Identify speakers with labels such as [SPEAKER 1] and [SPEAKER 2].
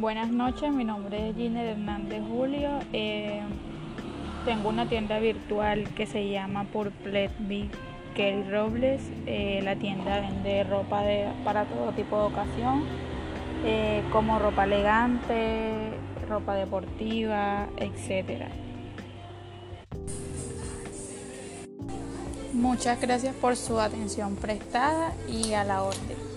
[SPEAKER 1] Buenas noches, mi nombre es Gine Hernández Julio. Eh, tengo una tienda virtual que se llama Purplet Big Kelly Robles. Eh, la tienda vende ropa de, para todo tipo de ocasión, eh, como ropa elegante, ropa deportiva, etc. Muchas gracias por su atención prestada y a la orden.